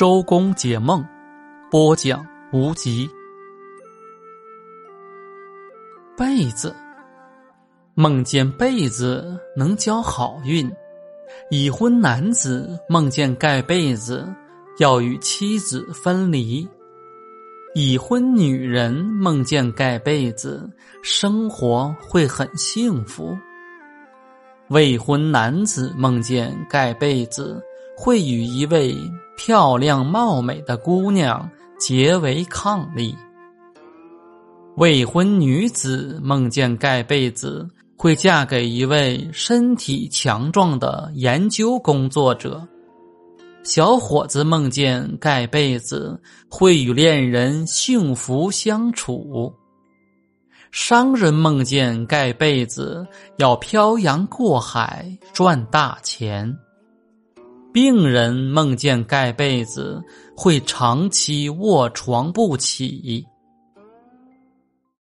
周公解梦，播讲无极。被子，梦见被子能交好运。已婚男子梦见盖被子，要与妻子分离；已婚女人梦见盖被子，生活会很幸福。未婚男子梦见盖被子，会与一位。漂亮貌美的姑娘结为伉俪。未婚女子梦见盖被子，会嫁给一位身体强壮的研究工作者。小伙子梦见盖被子，会与恋人幸福相处。商人梦见盖被子，要漂洋过海赚大钱。病人梦见盖被子，会长期卧床不起。